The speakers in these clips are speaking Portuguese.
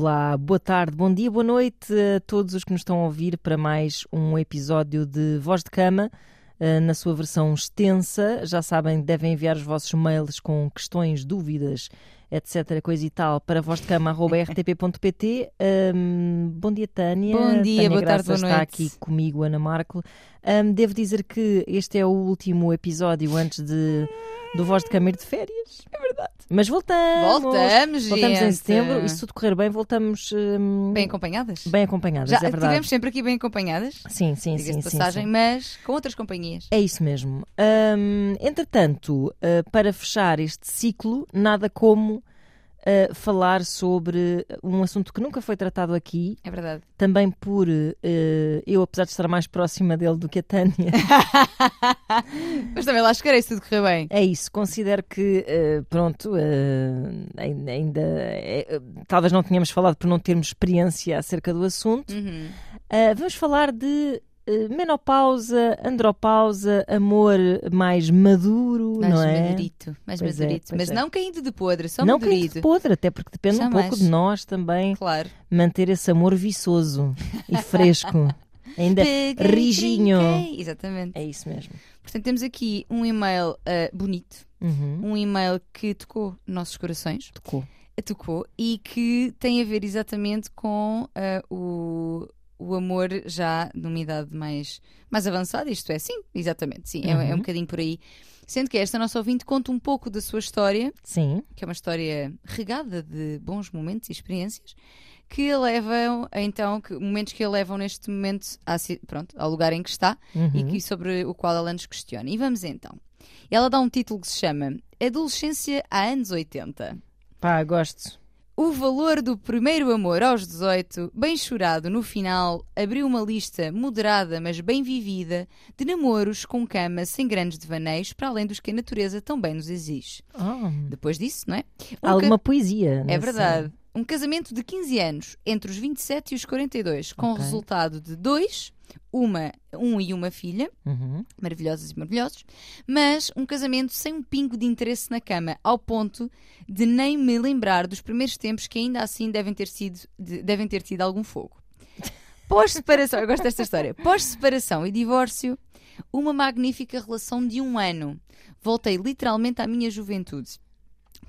Olá, boa tarde, bom dia, boa noite a todos os que nos estão a ouvir para mais um episódio de Voz de Cama, eh, na sua versão extensa. Já sabem, devem enviar os vossos mails com questões, dúvidas, etc., coisa e tal, para vozdecama.rtp.pt. Um, bom dia, Tânia. Bom dia, Tânia boa Graça tarde, boa está aqui comigo, Ana Marco. Um, devo dizer que este é o último episódio antes de, do Voz de Cama ir de férias. É verdade. Mas voltamos. Voltamos, Voltamos em gente. setembro e se tudo correr bem, voltamos hum, Bem acompanhadas? bem acompanhadas, Já é verdade. estivemos sempre aqui bem acompanhadas, Sim, sim, diga-se sim, passagem, sim. mas com outras companhias. É isso mesmo. Hum, entretanto, uh, para fechar este ciclo, nada como uh, falar sobre um assunto que nunca foi tratado aqui, É verdade. também por uh, eu, apesar de estar mais próxima dele do que a Tânia. mas também lá chegarei se tudo correr bem. É isso, considero que, uh, pronto, uh, ainda, talvez não tenhamos falado por não termos experiência acerca do assunto. Uhum. Uh, vamos falar de menopausa, andropausa, amor mais maduro, Mais não é? madurito, mais Pois é, madurito. pois mas é. não caindo de podre, só não caindo madurito. de podre, até porque depende um Jamais. pouco de nós também Claro. manter esse amor viçoso e fresco, ainda Peguei, rijinho. brinquei. Exatamente. É isso mesmo. Portanto, temos aqui um e-mail ah, bonito, Uhum. um e-mail que tocou nossos corações. Tocou. tocou e que tem a ver exatamente com ah, o, o amor já numa idade mais, mais avançada, isto é, sim, exatamente, sim, é, é um Uhum. bocadinho por aí. Sendo que esta nossa ouvinte conta um pouco da sua história, Sim. que é uma história regada de bons momentos e experiências, que a levam, a, então, que, momentos que a levam neste momento ci- pronto, ao lugar em que está Uhum. e que, sobre o qual ela nos questiona. E vamos então. Ela dá um título que se chama Adolescência há anos 80. Pá, gosto. O valor do primeiro amor aos 18, bem chorado no final, abriu uma lista moderada, mas bem vivida, de namoros com cama sem grandes devaneios, para além dos que a natureza também nos exige. Oh, Depois disso, não é? Um há alguma ca- poesia. É verdade. Um casamento de 15 anos, entre os 27 e os 42, com o Ok. resultado de dois, uma, um e uma filha, Uhum. maravilhosos e maravilhosos, mas um casamento sem um pingo de interesse na cama, ao ponto de nem me lembrar dos primeiros tempos que ainda assim devem ter, sido, de- devem ter tido algum fogo. Pós-separação, eu gosto desta história. Pós-separação e divórcio, uma magnífica relação de um ano. Voltei literalmente à minha juventude.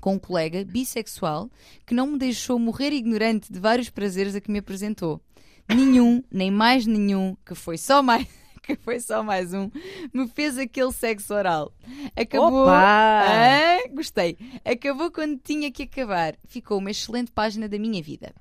Com um colega bissexual que não me deixou morrer ignorante de vários prazeres a que me apresentou. Nenhum, nem mais nenhum, que foi só mais, que foi só mais um, me fez aquele sexo oral. Acabou. Opa! Ah, gostei. Acabou quando tinha que acabar. Ficou uma excelente página da minha vida.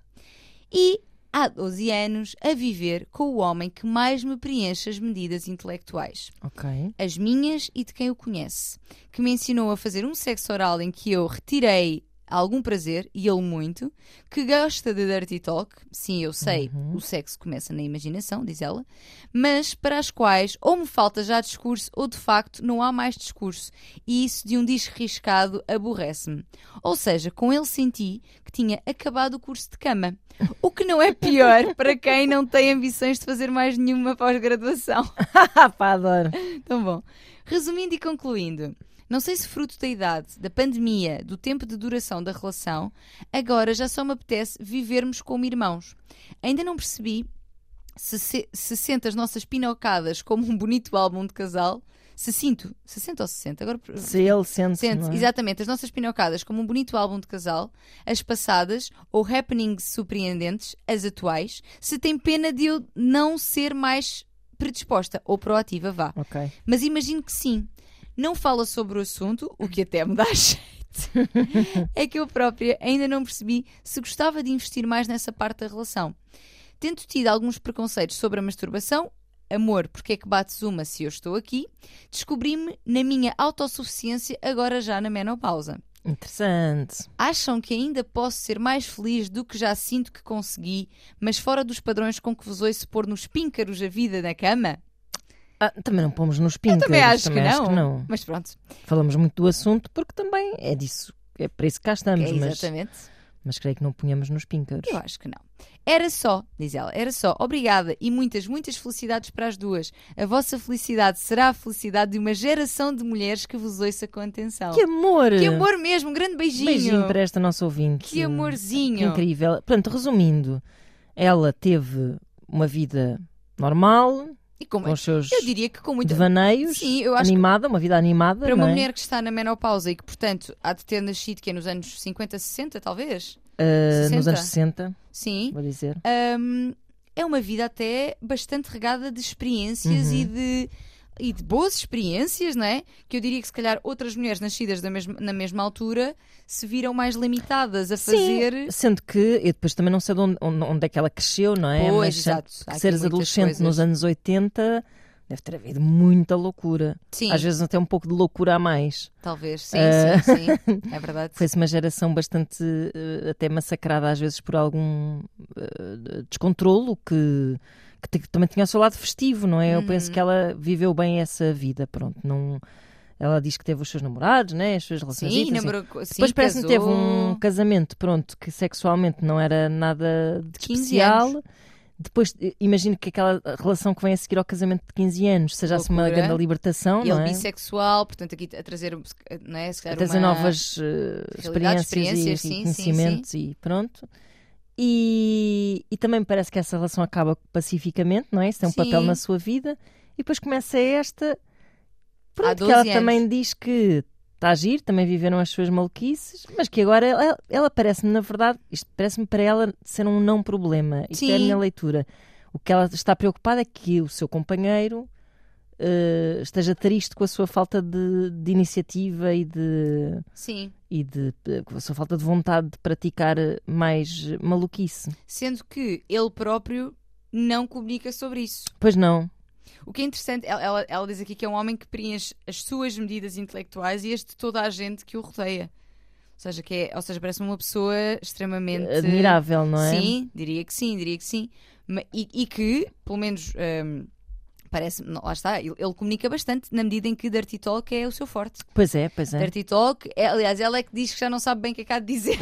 E há 12 anos a viver com o homem que mais me preenche as medidas intelectuais Ok. as minhas e de quem o conhece, que me ensinou a fazer um sexo oral em que eu retirei algum prazer, e ele muito, que gosta de dirty talk, sim, eu sei, o sexo começa na imaginação, diz ela, mas para as quais ou me falta já discurso ou de facto não há mais discurso, e isso de um disco riscado aborrece-me. Ou seja, com ele senti que tinha acabado o curso de cama, o que não é pior para quem não tem ambições de fazer mais nenhuma pós-graduação. Pá, adoro. Tão bom. Resumindo e concluindo, não sei se fruto da idade, da pandemia, do tempo de duração da relação, agora já só me apetece vivermos como irmãos. Ainda não percebi se, se, se sente as nossas pinocadas como um bonito álbum de casal. Se sinto, 60 ou 60, agora Se ele sente. Sente, é? exatamente, as nossas pinocadas como um bonito álbum de casal, as passadas ou happenings surpreendentes, as atuais, se tem pena de eu não ser mais predisposta ou proativa, vá. Ok. Mas imagino que sim. Não fala sobre o assunto, o que até me dá jeito. é que eu própria ainda não percebi se gostava de investir mais nessa parte da relação. Tendo tido alguns preconceitos sobre a masturbação, amor, porque é que bates uma se eu estou aqui, descobri-me na minha autossuficiência agora já na menopausa. Interessante. Acham que ainda posso ser mais feliz do que já sinto que consegui, mas fora dos padrões com que vos ouço pôr nos píncaros a vida na cama? Ah, também não pomos nos píncaros. Também acho, também que, acho não. que não. Mas pronto, Falamos muito do assunto porque também é disso. É para isso que cá estamos. é mas, exatamente. Mas creio que não punhamos nos píncaros. Eu acho que não. Era só, diz ela, era só. Obrigada e muitas, muitas felicidades para as duas. A vossa felicidade será a felicidade de uma geração de mulheres que vos ouça com atenção. Que amor! Que amor mesmo, um grande beijinho. Beijinho para esta nossa ouvinte. Que amorzinho. Que incrível. Portanto, resumindo, ela teve uma vida normal, E como com os seus eu diria que com muita devaneios, Sim, eu acho animada, uma vida animada. para uma é? mulher que está na menopausa e que, portanto, há de ter nascido que é nos anos 50, 60, talvez. Ah, nos 60. anos 60, Sim. vou dizer. hum, é uma vida até bastante regada de experiências Uhum. e de e de boas experiências, não é? Que eu diria que se calhar outras mulheres nascidas da mesma- na mesma altura se viram mais limitadas a fazer. Sim, sendo que eu depois também não sei de onde, onde- é que ela cresceu, não é? Pois, Mas exato. Seres adolescente coisas. nos anos 80 deve ter havido muita loucura. Sim, Às vezes até um pouco de loucura a mais. talvez. Sim, Ah. sim, sim. É verdade. Foi-se uma geração bastante eh, até massacrada às vezes por algum eh, descontrolo que, que também tinha o seu lado festivo, não é? Eu penso Uhum. que ela viveu bem essa vida, pronto. Não, ela diz que teve os seus namorados, né? as suas relações. Sim, assim. namorou, co- sim, Depois parece-me que teve um casamento, pronto, que sexualmente não era nada de 15 especial. anos. Depois, eh, imagino que aquela relação que vem a seguir ao casamento de 15 anos seja assim uma grande libertação, E não ele é? bissexual, portanto, aqui a trazer, não é? A trazer uma- novas eh, experiências, experiências, e, sim, e sim, conhecimentos e pronto. E, e também me parece que essa relação acaba pacificamente, não é? Isso tem um papel Sim. na sua vida. E depois começa esta. Pronto, que 12 ela anos. também diz que está a agir, também viveram as suas maluquices, mas que agora ela, ela parece-me, na verdade, isto parece-me para ela ser um não problema. Isto é a Sim. minha leitura. O que ela está preocupada é que o seu companheiro eh, esteja triste com a sua falta de, de iniciativa e de, Sim. e de com a sua falta de vontade de praticar mais maluquice. Sendo que ele próprio não comunica sobre isso. Pois não. O que é interessante, ela, ela, ela diz aqui que é um homem que preenche as suas medidas intelectuais e as de toda a gente que o rodeia. Ou seja, que é, ou seja parece uma pessoa extremamente Admirável, não é? Sim, diria que sim, diria que sim. E, e que, pelo menos, hum, parece lá está, ele, ele comunica bastante na medida em que Dirty Talk é o seu forte. Pois é, pois é. Dirty Talk, é, aliás, ela é que diz que já não sabe bem o que é que há de dizer.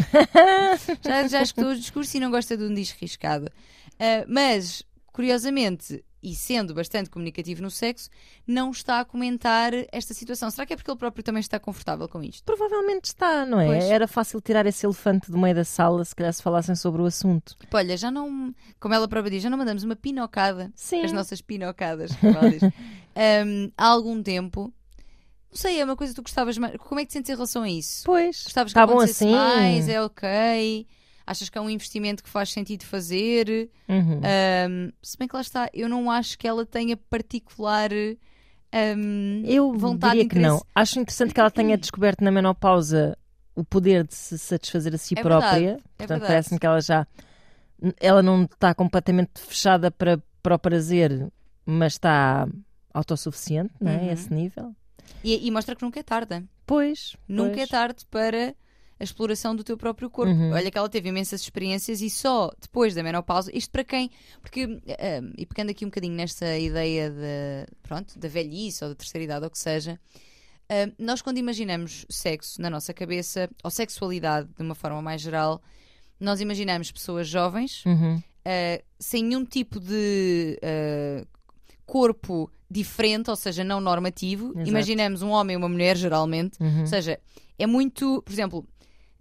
já, já escutou o discurso e não gosta de um disco riscado. Ah, mas, curiosamente, e sendo bastante comunicativo no sexo, não está a comentar esta situação. Será que é porque ele próprio também está confortável com isto? Provavelmente está, não é? Pois. Era fácil tirar esse elefante do meio da sala se calhar se falassem sobre o assunto. Tipo, Olha, já não, como ela própria diz, já não mandamos uma pinocada, Sim. as nossas pinocadas, como ela diz, ahm, há algum tempo. Não sei, é uma coisa que tu gostavas mais. Como é que te sentes em relação a isso? Pois, Gostavas que está bom assim. mais? É ok? Achas que é um investimento que faz sentido fazer? Uhum. Ahm, se bem que lá está, eu não acho que ela tenha particular ahm, Eu vontade diria de que não. Acho interessante que ela tenha descoberto na menopausa o poder de se satisfazer a si É própria. verdade, é Portanto, verdade. parece-me que ela já ela não está completamente fechada para, para o prazer, mas está autossuficiente, não é? Uhum. A esse nível. e, e mostra que nunca é tarde. Pois. Nunca pois. é tarde para a exploração do teu próprio corpo. Uhum. Olha que ela teve imensas experiências e só depois da menopausa, isto para quem? Porque, e pegando aqui um bocadinho nesta ideia de, pronto, da velhice ou da terceira idade ou o que seja, nós quando imaginamos sexo na nossa cabeça, ou sexualidade de uma forma mais geral, nós imaginamos pessoas jovens, Uhum. uh, sem nenhum tipo de uh, corpo diferente, ou seja, não normativo. Exato. Imaginamos um homem e uma mulher, geralmente. Uhum. Ou seja, é muito, por exemplo,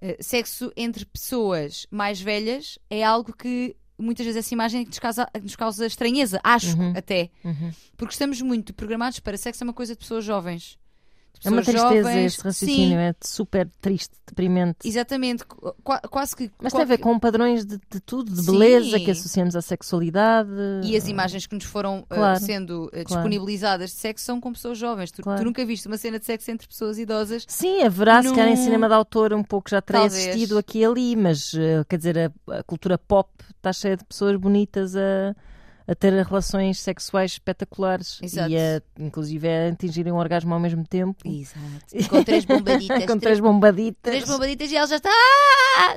uh, sexo entre pessoas mais velhas é algo que muitas vezes essa imagem é nos causa, nos causa estranheza, acho Uhum. até. Uhum. Porque estamos muito programados para sexo é uma coisa de pessoas jovens. É uma tristeza jovens. esse raciocínio, Sim, é super triste, deprimente. exatamente. Qu- quase que. Mas tem a ver qualquer- com padrões de, de tudo, de Sim. beleza que associamos à sexualidade. E as imagens que nos foram uh, Claro, sendo uh, claro. disponibilizadas de sexo são com pessoas jovens. Tu, Claro. tu nunca viste uma cena de sexo entre pessoas idosas. Sim, haverá, se calhar, em Num- cinema de autor um pouco já terá Talvez. existido aqui e ali, mas eh, quer dizer, a, a cultura pop está cheia de pessoas bonitas a, a ter relações sexuais espetaculares Exato. e a, inclusive a atingirem um orgasmo ao mesmo tempo. Exato. Com três bombaditas. com três bombaditas. três bombaditas e ela já está.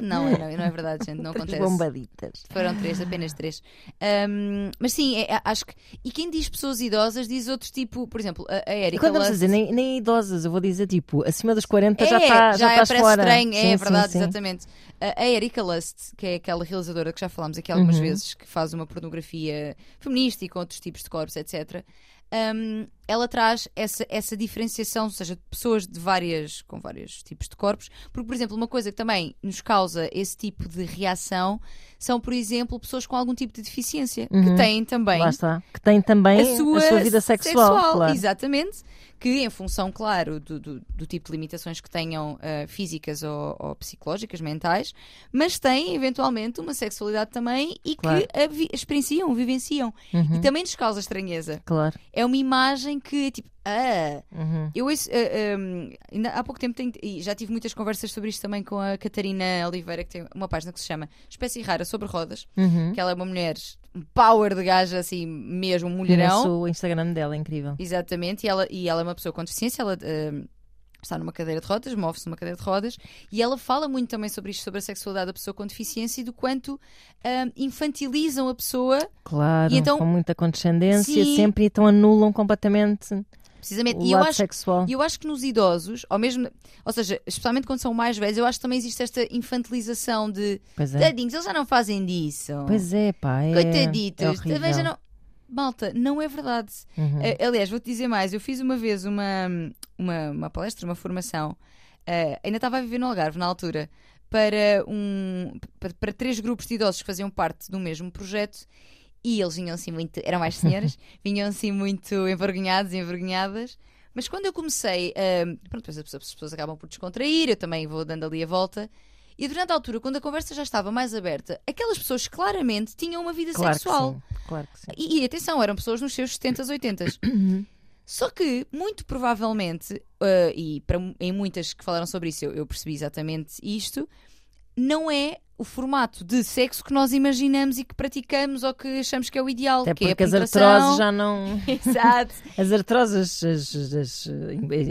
Não, não, não é verdade, gente. Não Três acontece. bombaditas. Foram três, apenas três. Ahm, mas sim, é- é- acho que. E quem diz pessoas idosas diz outros tipo, por exemplo, a, a Erika quando vamos dizer, nem, nem idosas, eu vou dizer tipo, acima dos 40 já é, está já já é, estás parece fora. estranho, Sim, é sim, verdade, sim. exatamente. A, a Erika Lust, que é aquela realizadora que já falámos aqui algumas Uhum. vezes, que faz uma pornografia feminista e com outros tipos de corpos, etc. hum, ela traz essa, essa diferenciação, ou seja, de pessoas de várias, com vários tipos de corpos, porque, por exemplo, uma coisa que também nos causa esse tipo de reação são, por exemplo, pessoas com algum tipo de deficiência, que Uhum. têm também Lá está. Que tem também a sua, vida sexual. claro. Exatamente. Que, em função, claro, do, do, do tipo de limitações que tenham ah, físicas ou, ou psicológicas, mentais, mas têm, eventualmente, uma sexualidade também e Claro. que a vi- experienciam, vivenciam. Uhum, E também nos causa estranheza. Claro. É uma imagem que é tipo, ah, Uhum. eu ouço, ah, um, ainda há pouco tempo tenho- e já tive muitas conversas sobre isto também com a Catarina Oliveira, que tem uma página que se chama Espécie Rara sobre Rodas, Uhum. que ela é uma mulher, power de gaja, assim, mesmo, mulherão. Conheço o Instagram dela, é incrível. Exatamente, e ela, e ela é uma pessoa com deficiência, ela eh, está numa cadeira de rodas, move-se numa cadeira de rodas, e ela fala muito também sobre isto, sobre a sexualidade da pessoa com deficiência e do quanto ah, infantilizam a pessoa, Claro, E então- com muita condescendência, Sim. sempre então anulam completamente precisamente. o E eu acho, sexual. eu acho que nos idosos, ou mesmo, ou seja, especialmente quando são mais velhos, eu acho que também existe esta infantilização de Pois é. tadinhos, eles já não fazem disso. Pois é, pá. É, Coitaditos, é também já não. Malta, não é verdade. Uhum. Eh, aliás, vou-te dizer mais. Eu fiz uma vez uma, uma, uma palestra, uma formação. eh, ainda estava a viver no Algarve na altura. Para, um, para, para três grupos de idosos que faziam parte do mesmo projeto. E eles vinham assim muito. Eram mais senhoras. vinham assim muito envergonhados e envergonhadas. Mas quando eu comecei. eh, pronto, depois as pessoas, as pessoas acabam por descontrair. Eu também vou dando ali a volta. E durante a altura, quando a conversa já estava mais aberta, aquelas pessoas claramente tinham uma vida Claro sexual. que sim. Claro que sim. E, e atenção, eram pessoas nos seus 70s, 80s. Só que, muito provavelmente, uh, e para, em muitas que falaram sobre isso, eu, eu percebi exatamente isto, não é o formato de sexo que nós imaginamos e que praticamos ou que achamos que é o ideal. Até que é a porque as penetração. artroses já não. Exato. As artroses, as, as, as,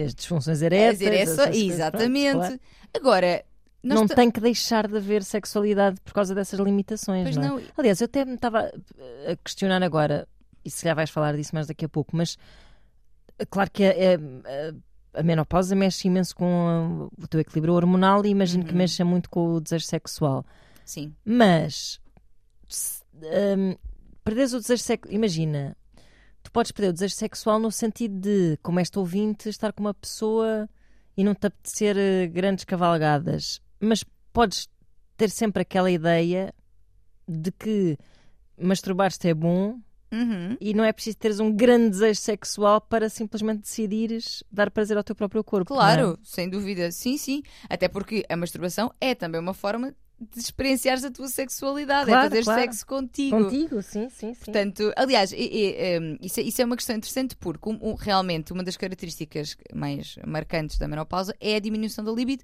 as disfunções eréteis. É coisas, exatamente. pronto, claro. Agora, Não tem que deixar de haver sexualidade por causa dessas limitações. Pois não é? não. Aliás, eu até me estava a questionar agora, e se calhar vais falar disso mais daqui a pouco, mas é claro que a, a- a menopausa mexe imenso com a- o teu equilíbrio hormonal e imagino que Uhum. mexa muito com o desejo sexual. Sim. Mas se, hum, perderes o desejo sexual, imagina, tu podes perder o desejo sexual no sentido de, como esta ouvinte, estar com uma pessoa e não te apetecer eh, grandes cavalgadas, mas podes ter sempre aquela ideia de que masturbar-te é bom Uhum. e não é preciso teres um grande desejo sexual para simplesmente decidires dar prazer ao teu próprio corpo. é? Claro, sem dúvida. Sim, sim. Até porque a masturbação é também uma forma de experienciares a tua sexualidade, Claro, é fazer claro. sexo contigo. Contigo, sim, sim, sim. Portanto, aliás, isso, é, isso é uma questão interessante porque realmente uma das características mais marcantes da menopausa é a diminuição da libido,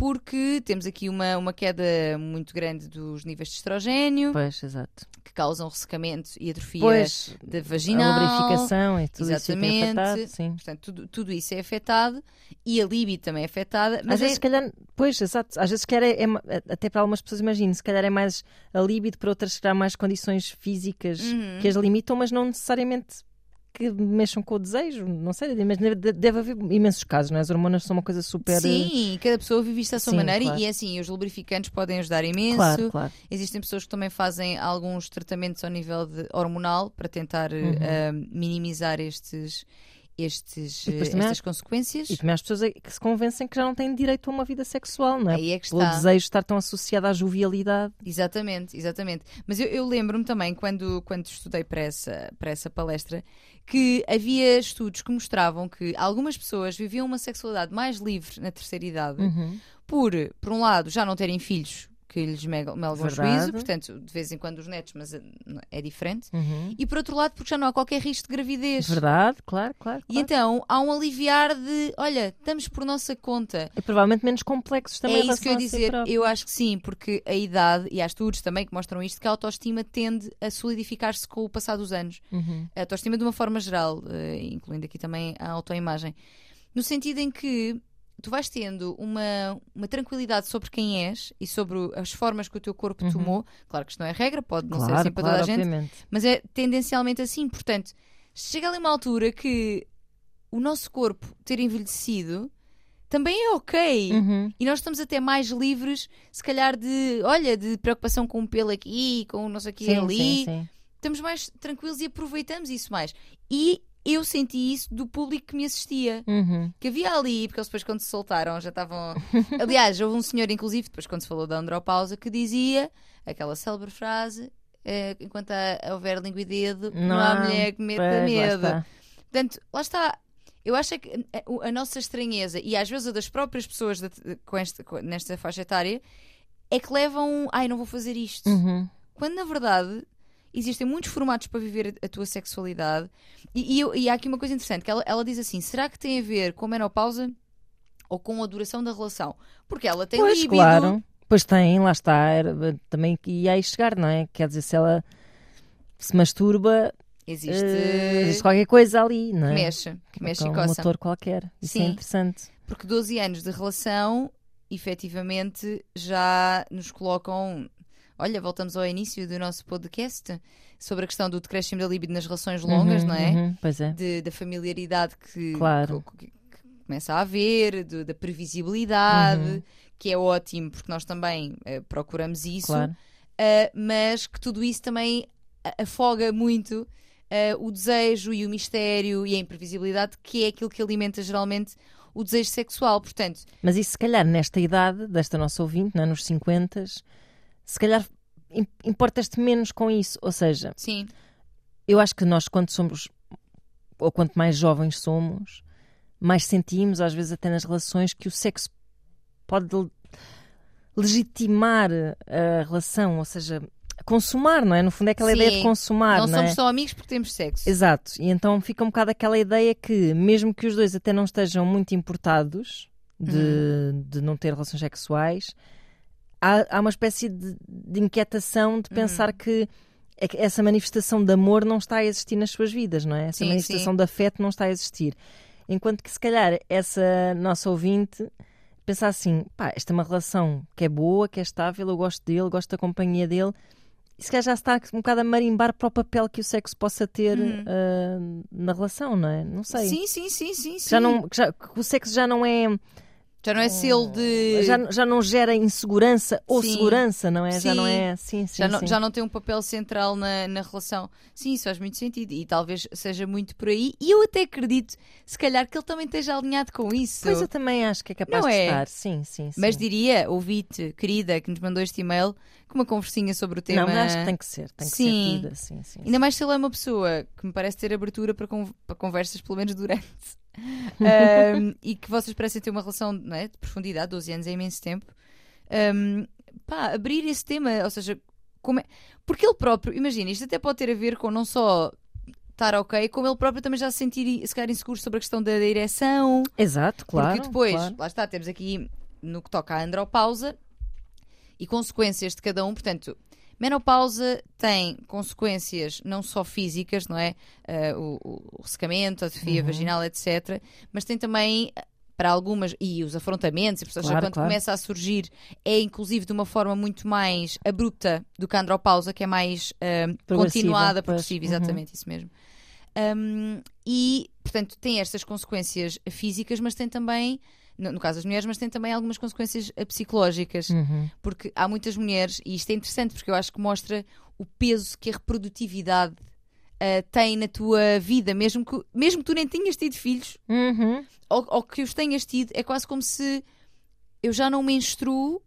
porque temos aqui uma, uma queda muito grande dos níveis de estrogênio Pois, exato. que causam ressecamento e atrofia Pois, da a vaginal. lubrificação e tudo isso fica Exatamente. afetado, sim. Portanto, tudo, tudo isso é afetado e a libido também é afetada. Às Mas vezes, é- se calhar, pois, exato. Às vezes, se calhar, é, é até para algumas pessoas, imagino, se calhar é mais a libido, para outras, será mais condições físicas Uhum. que as limitam, mas não necessariamente que mexam com o desejo. Não sei, mas deve, haver imensos casos, não é? As hormonas são uma coisa super. Sim, cada pessoa vive isto à sua Sim, maneira e- claro. e é assim, os lubrificantes podem ajudar imenso. Claro, claro. Existem pessoas que também fazem alguns tratamentos ao nível de hormonal para tentar Uhum. eh, minimizar estes, estes, eh, há- estas consequências. E também há as pessoas que se convencem que já não têm direito a uma vida sexual, não é? Aí é que está. desejo estar tão associado à jovialidade. Exatamente, exatamente. Mas eu, eu lembro-me também, quando, quando estudei para essa, para essa palestra, que havia estudos que mostravam que algumas pessoas viviam uma sexualidade mais livre na terceira idade Uhum. por, por um lado, já não terem filhos que lhes melgam o juízo, portanto, de vez em quando os netos, mas eh, é diferente. Uhum. E por outro lado, porque já não há qualquer risco de gravidez. Verdade, claro, claro. E claro. então há um aliviar de, olha, estamos por nossa conta. E provavelmente menos complexos também. é isso que eu ia dizer. Eu acho que sim, porque a idade, e há estudos também que mostram isto, que a autoestima tende a solidificar-se com o passar dos anos. Uhum. A autoestima de uma forma geral, eh, incluindo aqui também a autoimagem. No sentido em que tu vais tendo uma, uma tranquilidade sobre quem és e sobre o- as formas que o teu corpo Uhum. tomou. Claro que isto não é regra, pode não ser Claro, assim para claro, toda a gente, obviamente. mas é tendencialmente assim. Portanto, chega ali uma altura que o nosso corpo ter envelhecido também é ok. Uhum. E nós estamos até mais livres, se calhar, de, olha, de preocupação com um pelo aqui, com não sei o que Sim, ali. sim, sim. Estamos mais tranquilos e aproveitamos isso mais. E eu senti isso do público que me assistia. Uhum. Que havia ali, porque eles depois quando se soltaram já estavam. Aliás, houve um senhor, inclusive, depois quando se falou da andropausa, que dizia aquela célebre frase: eh, enquanto há- houver língua e dedo, não, há Não, mulher que meta lá medo. está. Portanto, lá está. Eu acho é que a, o- a nossa estranheza e às vezes a das próprias pessoas da- com esta- com- nesta faixa etária é que levam, ai, não vou fazer isto. Uhum. Quando na verdade existem muitos formatos para viver a, tua sexualidade. E, e e há aqui uma coisa interessante: que ela, ela diz assim: será que tem a ver com a menopausa ou com a duração da relação? Porque ela tem Pois, claro. Pois tem, lá está. Era, também que ia aí chegar, não é? Quer dizer, se ela se masturba, Existe. eh, existe qualquer coisa ali, não que é? mexe, que mexe Com e um coça. motor qualquer. Isso é Sim. interessante. Porque 12 anos de relação, efetivamente, já nos colocam. Olha, voltamos ao início do nosso podcast sobre a questão do decréscimo da libido nas relações longas, Uhum, não é? uhum, Pois é. De- da familiaridade que, Claro. que- que- começa a haver, de- da previsibilidade, Uhum. que é ótimo, porque nós também eh, procuramos isso, Claro. eh, mas que tudo isso também afoga muito eh, o desejo e o mistério e a imprevisibilidade, que é aquilo que alimenta geralmente o desejo sexual. Portanto, Mas isso, se calhar, nesta idade, desta nossa ouvinte, não é? nos 50, se calhar im- importas-te menos com isso. Ou seja, sim, eu acho que nós, quando somos, ou quanto mais jovens somos, mais sentimos, às vezes até nas relações, que o sexo pode le- legitimar a relação, ou seja, consumar, não é? No fundo é aquela Sim. ideia de consumar, não não, somos é? só amigos porque temos sexo. Exato, e então fica um bocado aquela ideia que, mesmo que os dois até não estejam muito importados de, Uhum. de não ter relações sexuais, há, há uma espécie de, de inquietação de pensar que é que essa manifestação de amor não está a existir nas suas vidas, não é? Essa Sim, manifestação sim. de afeto não está a existir. Enquanto que, se calhar, essa nossa ouvinte pensar assim: pá, esta é uma relação que é boa, que é estável, eu gosto dele, gosto da companhia dele. E se calhar já está um bocado a marimbar para o papel que o sexo possa ter Uhum. ah, na relação, não é? Não sei. Sim, sim, sim, sim. Que Já sim. não, já- que o sexo já não é. Já não é selo de. Já, já não gera insegurança ou Sim. segurança, não é? Já não Sim. é. Sim, sim. Já não, sim. já não tem um papel central na, na relação. Sim, isso faz muito sentido. E talvez seja muito por aí. E eu até acredito, se calhar, que ele também esteja alinhado com isso. Pois eu também acho que é capaz Não de é? estar. Sim, sim, sim. Mas diria, ouvinte, querida, que nos mandou este e-mail, com uma conversinha sobre o tema. Não, mas acho que tem que ser. Tem que Sim. ser tida. Sim, sim. Ainda mais se ele é uma pessoa que me parece ter abertura para, con- para conversas, pelo menos durante. Ahm, e que vocês parecem ter uma relação não é, de profundidade, 12 anos é imenso tempo. Ahm, pá, abrir esse tema, ou seja, como é- porque ele próprio, imagina, isto até pode ter a ver com não só estar ok, como ele próprio também já se sentir se calhar inseguro sobre a questão da, ereção. Exato, claro. porque depois, claro. lá está, temos aqui no que toca à andropausa e consequências de cada um, portanto. Menopausa tem consequências não só físicas, não é? Ah, o, o- ressecamento, a atrofia Uhum. vaginal, etc. Mas tem também, para algumas, e os afrontamentos, e portanto, Claro, quando claro. começa a surgir, é inclusive de uma forma muito mais abrupta do que a andropausa, que é mais ah, Progressiva, continuada, pois. progressiva, Uhum. exatamente isso mesmo. Um, e, portanto, tem estas consequências físicas, mas tem também, no, no caso das mulheres, mas tem também algumas consequências eh, psicológicas. Uhum. Porque há muitas mulheres, e isto é interessante porque eu acho que mostra o peso que a reprodutividade eh, tem na tua vida, mesmo que, mesmo que tu nem tenhas tido filhos, Uhum. ou, ou que os tenhas tido, é quase como se eu já não menstruo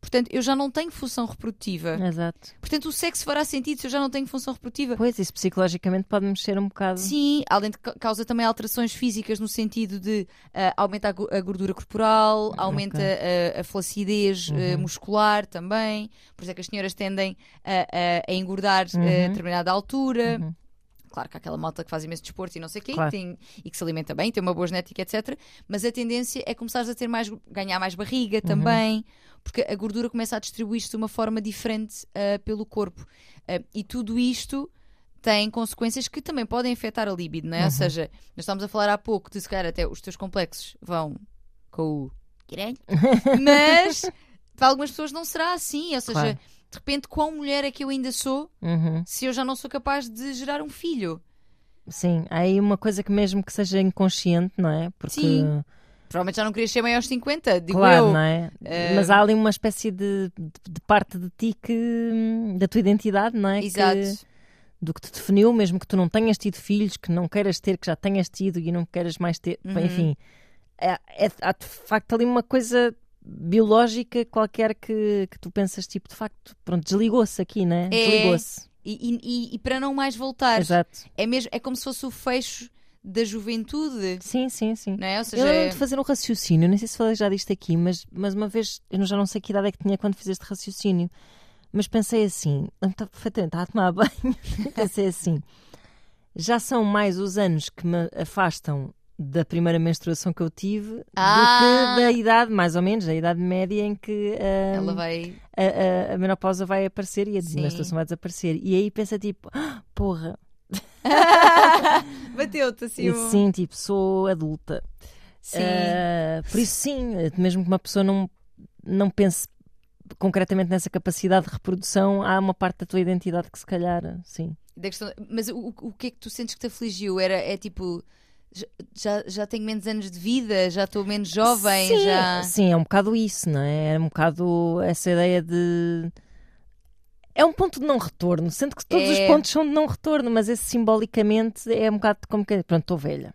Portanto, eu já não tenho função reprodutiva. Exato. Portanto, o sexo fará sentido se eu já não tenho função reprodutiva. Pois, isso psicologicamente pode mexer um bocado. Sim, além de ca- causa também alterações físicas no sentido de ah, aumenta a go- a gordura corporal, aumenta a, a flacidez eh, Uhum. muscular também. Por isso é que as senhoras tendem a, a- a engordar eh, a Uhum. determinada altura. Uhum. Claro que há aquela malta que faz imenso desporto e não sei o quê, Claro. e, tem- e que se alimenta bem, tem uma boa genética, etc. Mas a tendência é começares a ter mais, ganhar mais barriga Uhum. também, porque a gordura começa a distribuir-se de uma forma diferente ah, pelo corpo. Ah, e tudo isto tem consequências que também podem afetar a libido, não é? Uhum. Ou seja, nós estávamos a falar há pouco de se calhar até os teus complexos vão com o mas para algumas pessoas não será assim. Ou seja, Claro. De repente, quão mulher é que eu ainda sou Uhum. se eu já não sou capaz de gerar um filho? Sim, há aí uma coisa que mesmo que seja inconsciente, não é? Porque, Sim, Provavelmente já não querias ser mãe aos 50, digo claro, eu. não é? Eh, Mas há ali uma espécie de, de, de parte de ti que. da tua identidade, não é? Exato. Que, do que te definiu, mesmo que tu não tenhas tido filhos, que não queiras ter, que já tenhas tido e não queiras mais ter. Uhum. Enfim, é, é- há de facto ali uma coisa biológica qualquer que, que tu pensas, tipo, de facto, pronto, desligou-se aqui, né? É. Desligou-se. E, e- e- para não mais voltar, Exato. é, mesmo, é como se fosse o fecho da juventude, Sim, sim, sim. não é? Ou Eu seja, lembro de fazer um raciocínio, nem sei se falei já disto aqui, mas, mas uma vez, eu já não sei que idade é que tinha quando fiz este raciocínio, mas pensei assim, está perfeitamente, está a tomar banho, pensei assim, já são mais os anos que me afastam da primeira menstruação que eu tive Ah! do que da idade, mais ou menos, da idade média em que ah, ela vai. a, a- a menopausa vai aparecer e a Sim. menstruação vai desaparecer. E aí pensa tipo, "Ah, porra, Bateu-te assim. o- sim, tipo, sou adulta. Sim. Ah, por isso, sim, mesmo que uma pessoa não, não pense concretamente nessa capacidade de reprodução, há uma parte da tua identidade que se calhar, sim. Questão- Mas o, o que é que tu sentes que te afligiu? Era, é tipo. Já- Já, tenho menos anos de vida, já estou menos jovem, sim, já. sim, é um bocado isso, não é? É um bocado essa ideia de. É um ponto de não retorno, sendo que todos É. os pontos são de não retorno, mas esse simbolicamente é um bocado como que. Pronto, estou velha.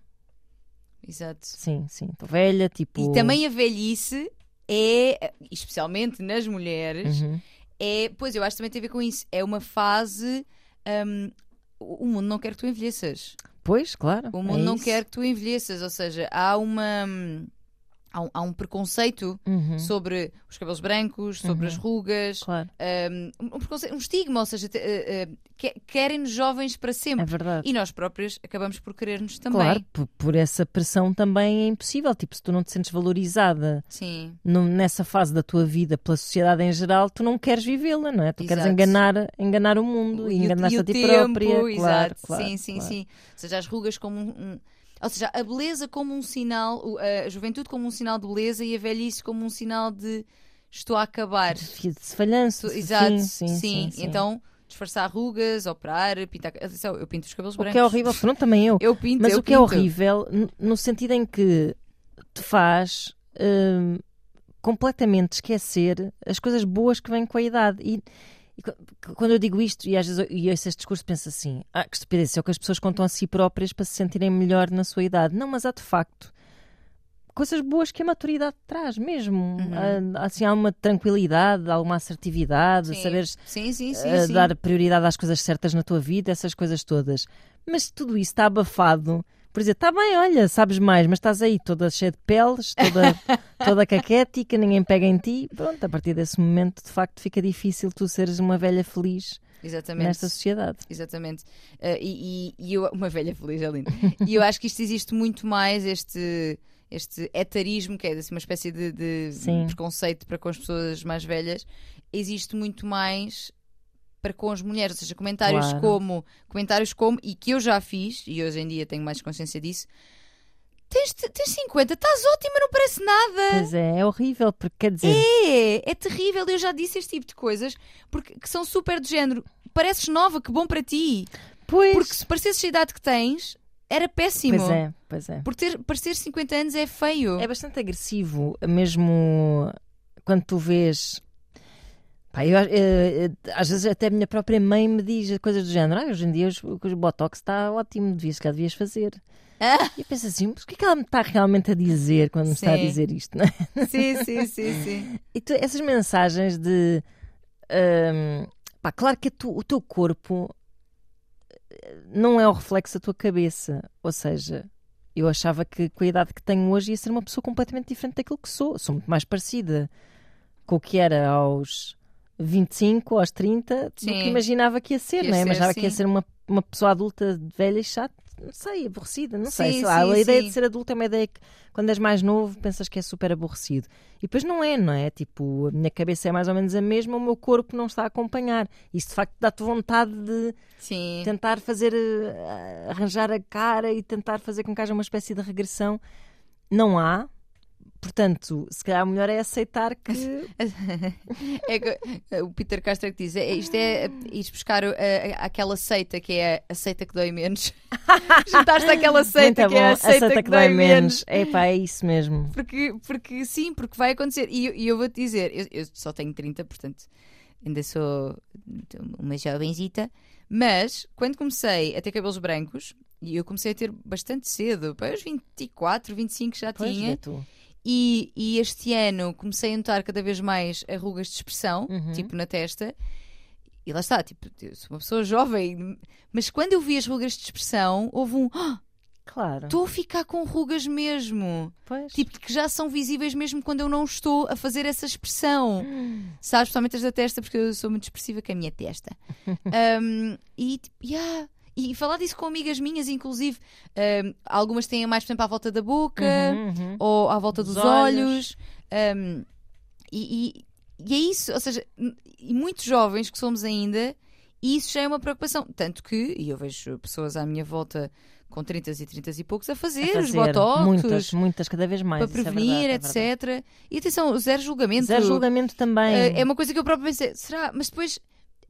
Exato. Sim, sim, estou velha, tipo. E também a velhice é, especialmente nas mulheres, Uhum. é, pois eu acho que também tem a ver com isso. É uma fase. o o mundo não quer que tu envelheças. Pois, claro. O é mundo não isso. quer que tu envelheças. Ou seja, há uma. Há um, há um preconceito Uhum, sobre os cabelos brancos, sobre Uhum. as rugas, Claro, um, preconceito- um estigma, ou seja, eh, que- querem-nos jovens para é sempre. verdade. E nós próprios acabamos por querer-nos também. Claro, por, por essa pressão também é impossível. Tipo, se tu não te sentes valorizada Sim. no- nessa fase da tua vida pela sociedade em geral, tu não queres vivê-la, não é? Tu queres Exato. enganar, enganar o mundo e, enganar-te e o a ti tempo, própria. Claro, exato. claro, sim, sim, claro. sim. Ou seja, as rugas como um, um- Ou seja, a beleza como um sinal, o- a juventude como um sinal de beleza e a velhice como um sinal de estou a acabar. De falhanço. Exato, sim, sim, sim, sim. Então, disfarçar rugas, operar, pintar. Atenção, eu pinto os cabelos O brancos. que é horrível, pronto, também eu. Eu pinto, Mas eu o que é pinto. horrível, n- no sentido em que te faz hum, completamente esquecer as coisas boas que vêm com a idade. E, e qu- quando eu digo isto, e às vezes eu- e ouço este discurso, penso assim: ah, que estupidez, é o que as pessoas contam a si próprias para se sentirem melhor na sua idade. Não, mas há de facto coisas boas que a maturidade traz mesmo. Uhum. Há, assim, há uma tranquilidade, há uma assertividade, Sim. saberes Sim, sim, sim. a sim. dar prioridade às coisas certas na tua vida, essas coisas todas. Mas tudo isso está abafado. Por dizer, está bem, olha, sabes mais, mas estás aí toda cheia de peles, toda, toda caquética, ninguém pega em ti. Pronto, a partir desse momento, de facto, fica difícil tu seres uma velha feliz Exatamente. nesta sociedade. Exatamente. Uh, e, e- e eu, uma velha feliz, é lindo. e eu acho que isto existe muito mais, este, este etarismo, que é assim, uma espécie de, de preconceito para com as pessoas mais velhas, existe muito mais para com as mulheres, ou seja, comentários Claro. como, comentários como, e que eu já fiz, e hoje em dia tenho mais consciência disso, tens, tens 50, estás ótima, não parece nada. Pois é, é horrível, porque quer dizer, É, é terrível. Eu já disse este tipo de coisas porque que são super do género. Pareces nova, que bom para ti. pois, Porque se parecesses a idade que tens, era péssimo. pois é, pois é. Porque ter, parecer 50 anos é feio. É bastante agressivo, mesmo quando tu vês. Pá, eu, eh, eh, às vezes até a minha própria mãe me diz coisas do género. Ah, hoje em dia os- o botox está ótimo, devias, calhar devias fazer. E eu penso assim, mas o que é que ela me está realmente a dizer quando me está a Sim. dizer isto? Não é? Sim, sim, sim, sim. E tu- essas mensagens de. hum, pá, claro que tu- o teu corpo eh, não é o reflexo da tua cabeça. Ou seja, eu achava que com a idade que tenho hoje ia ser uma pessoa completamente diferente daquilo que sou. Sou muito mais parecida com o que era aos 25, aos 30, do Sim. que imaginava que ia ser, Que ia não é? ser, Imaginava que ia sim. ser uma, uma pessoa adulta, velha e chata. Não sei, aborrecida, não sei. Sim, sei lá, sim, a ideia sim. de ser adulto é uma ideia que quando és mais novo pensas que é super aborrecido. E depois não é, não é? Tipo, a minha cabeça é mais ou menos a mesma, o meu corpo não está a acompanhar. Isso de facto dá-te vontade de Sim. tentar fazer, eh, arranjar a cara e tentar fazer com que haja uma espécie de regressão. Não há. Portanto, se calhar o melhor é aceitar que. É que, eh, o Peter Castro é que diz: é, isto é ir buscar eh, aquela seita que é a seita que dói menos. Juntar-se àquela seita Muito que é bom, a seita, que, dói menos. É pá, é isso mesmo. Porque, porque sim, porque vai acontecer. E, eu- e eu vou-te dizer: eu, eu só tenho 30, portanto ainda sou uma jovenzita. Mas quando comecei a ter cabelos brancos, e eu comecei a ter bastante cedo, para os 24, 25 já Pois, tinha. é tu. E, e este ano comecei a notar cada vez mais arrugas de expressão, Uhum. tipo na testa. E lá está, tipo, eu sou uma pessoa jovem, mas quando eu vi as rugas de expressão, houve um. "Ah, Claro. Estou a ficar com rugas mesmo. Pois. Tipo, que já são visíveis mesmo quando eu não estou a fazer essa expressão. Sabes, principalmente as da testa, porque eu sou muito expressiva com a minha testa. Um, e, tipo, yeah. E falar disso com amigas minhas, inclusive, um, algumas têm mais, por exemplo, à volta da boca Uhum, uhum. ou à volta Dos dos, olhos. olhos. um, e, e- e é isso, ou seja, e muitos jovens que somos ainda, e isso já é uma preocupação. Tanto que, e eu vejo pessoas à minha volta com 30 e 30 e poucos a fazer, A os fazer botox. muitas, muitas, cada vez mais. Para é prevenir, é verdade. etc. E atenção, zero julgamento. Zero julgamento também. Eh, É uma coisa que eu próprio pensei, será? Mas depois,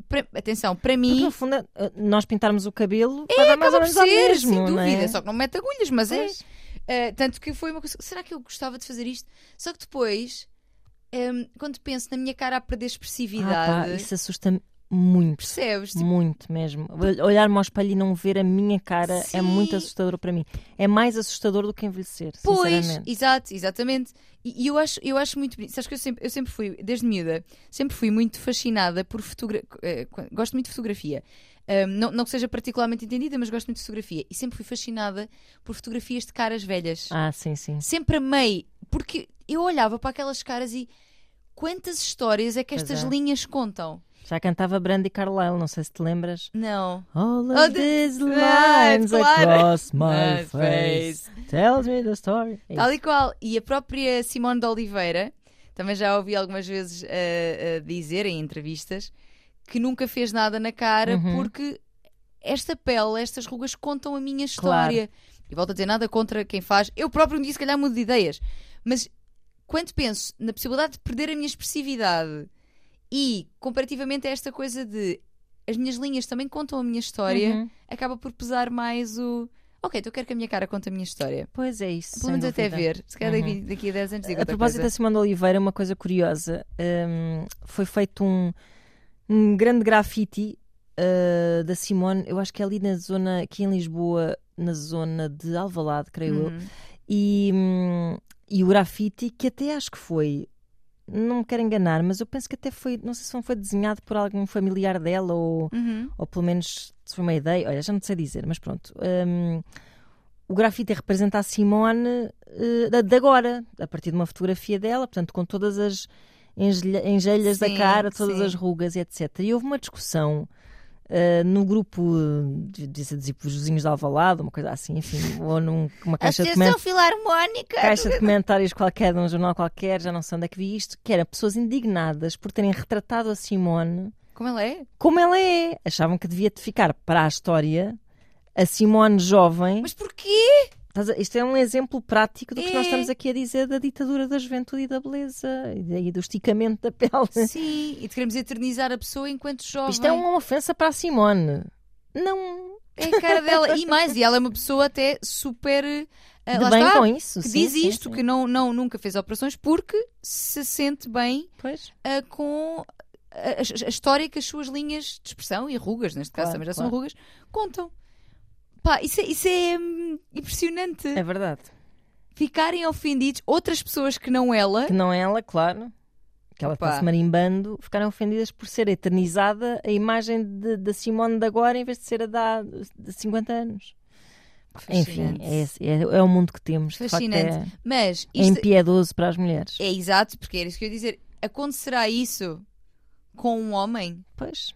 pra- atenção, para Porque, mim, no fundo, eh, nós pintarmos o cabelo vai dar mais ou menos ao ser, mesmo, sem não dúvida. é? Só que não mete agulhas, mas Pois. é. Eh, tanto que foi uma coisa. Será que eu gostava de fazer isto? Só que depois, ehm, quando penso na minha cara a perder Ah, expressividade, pá, isso assusta-me muito. percebes? Tipo, Muito mesmo. Olhar-me ao espelho e não ver a minha cara é Sim. muito assustador para mim. É mais assustador do que envelhecer, Pois, exato, exatamente. E, e eu, acho, eu acho muito bonito. Sabes que eu sempre, eu sempre fui, desde miúda, sempre fui muito fascinada por fotografia. gosto muito de fotografia. Ahm, não, não que seja particularmente entendida, mas gosto muito de fotografia. E sempre fui fascinada por fotografias de caras velhas. Ah, sim, sim. Sempre amei, porque eu olhava para aquelas caras e quantas histórias é que estas é. linhas contam? Já cantava Brandy Carlyle, não sei se te lembras. Não. All of Oh, the- these Ah, lines claro. across my face tells me the story. É Tal e qual. E a própria Simone de Oliveira, também já ouvi algumas vezes eh, eh, dizer em entrevistas, que nunca fez nada na cara Uhum. porque esta pele, estas rugas contam a minha história. E volto a dizer nada contra quem faz. Eu próprio um dia se calhar mudo de ideias. Mas quando penso na possibilidade de perder a minha expressividade e comparativamente a esta coisa de as minhas linhas também contam a minha história, Uhum. acaba por pesar mais o. Ok, então eu quero que a minha cara conte a minha história. Pois é isso. Pelo menos até ver. Se calhar Uhum. daqui, a 10 anos digo A propósito coisa. da Simone Oliveira, uma coisa curiosa. hum, foi feito um, um grande grafite uh, da Simone, eu acho que é ali na zona, aqui em Lisboa, na zona de Alvalade, creio eu. Uhum. E, hum, e o grafite, que até acho que foi, não me quero enganar, mas eu penso que até foi, não sei se não foi desenhado por algum familiar dela ou, Uhum. ou pelo menos se foi uma ideia, olha, já não sei dizer, mas pronto. Hum, o grafite representa a Simone da- de agora, a partir de uma fotografia dela, portanto, com todas as engelha- engelhas da cara, todas sim. as rugas, etc. E houve uma discussão eh, no grupo de, de, de, de vizinhos de Alvalade, uma coisa assim, enfim, ou numa caixa de comentários Filarmónica! caixa de comentários qualquer de um jornal qualquer, já não sei onde é que vi isto, que era pessoas indignadas por terem retratado a Simone Como ela é? como ela é. Achavam que devia de ficar para a história a Simone jovem. Mas porquê? Isto é um exemplo prático do que É. nós estamos aqui a dizer da ditadura da juventude e da beleza e do esticamento da pele. Sim, e de queremos eternizar a pessoa enquanto jovem. Isto é uma ofensa para a Simone. Não. É a cara dela. E mais, e ela é uma pessoa até super. eh, de bem está, com isso. que sim, diz sim, isto, sim. que não, não, nunca fez operações porque se sente bem Pois. ah, com a, a- a história que as suas linhas de expressão e rugas, neste caso Claro, também já claro. são rugas, contam. Pá, isso é, isso é hum, impressionante. É verdade. Ficarem ofendidos outras pessoas que não ela. Que não é ela, claro. Que ela Opa. está-se marimbando, ficaram ofendidas por ser eternizada a imagem de- da Simone de agora em vez de ser a da, de 50 anos. Enfim, Fascinante. é, esse- é, é o mundo que temos. De facto, é, Fascinante. Mas é isto impiedoso para as mulheres. é exato, porque era isso que eu ia dizer. Acontecerá isso com um homem? Pois.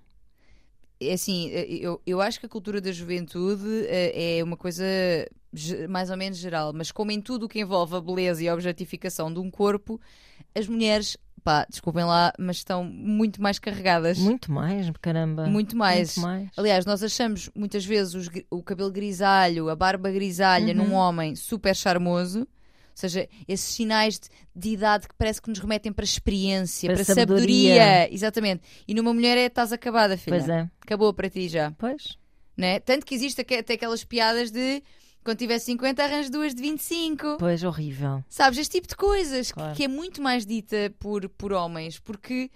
É assim, eu, eu acho que a cultura da juventude eh, é uma coisa mais ou menos geral, mas como em tudo o que envolve a beleza e a objetificação de um corpo, as mulheres, pá, desculpem lá, mas estão muito mais carregadas. Muito mais, caramba. Muito mais. Muito mais. Aliás, nós achamos muitas vezes os o cabelo grisalho, a barba grisalha Uhum. num homem super charmoso. Ou seja, esses sinais de, de idade que parece que nos remetem para experiência, Para para, sabedoria. sabedoria. Exatamente. E numa mulher é estás acabada, filha. Pois é. Acabou para ti já. Pois. Né? Tanto que existe até aquelas piadas de quando tiver 50 arranjas duas de 25. Pois, horrível. Sabes, este tipo de coisas que- Claro. que é muito mais dita por, por homens, porque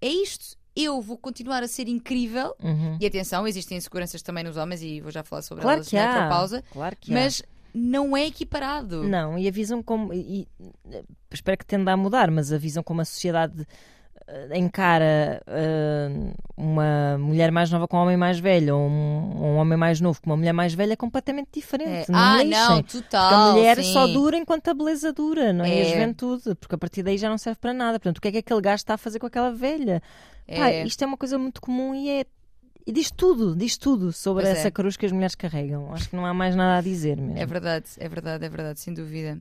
é isto. Eu vou continuar a ser incrível. Uhum. E atenção, existem inseguranças também nos homens e vou já falar sobre Claro elas que noutra há. pausa. Claro que há. Não é equiparado. Não, e a visão como. E, espero que tenda a mudar, mas a visão como a sociedade eh, encara eh, uma mulher mais nova com um homem mais velho, ou um, um homem mais novo com uma mulher mais velha é completamente É. diferente. Não Ah, lixem. não, Porque total. a mulher sim. só dura enquanto a beleza dura, não é? E a É. juventude, porque a partir daí já não serve para nada. Portanto, o que é que aquele gajo está a fazer com aquela velha? Pá, É. isto é uma coisa muito comum e é. E diz tudo, diz tudo sobre Pois é. essa cruz que as mulheres carregam. Acho que não há mais nada a dizer mesmo. É verdade, é verdade, é verdade, sem dúvida.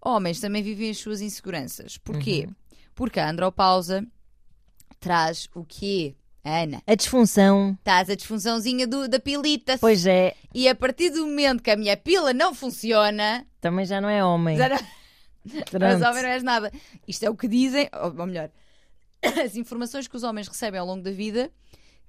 Homens também vivem as suas inseguranças. Porquê? Uhum. Porque a andropausa traz o quê? Ana, A disfunção, estás a disfunçãozinha do- da pilita. pois é, E a partir do momento que a minha pila não funciona, também já não é homem. já não- mas homem não és nada. Isto é o que dizem, ou melhor, as informações que os homens recebem ao longo da vida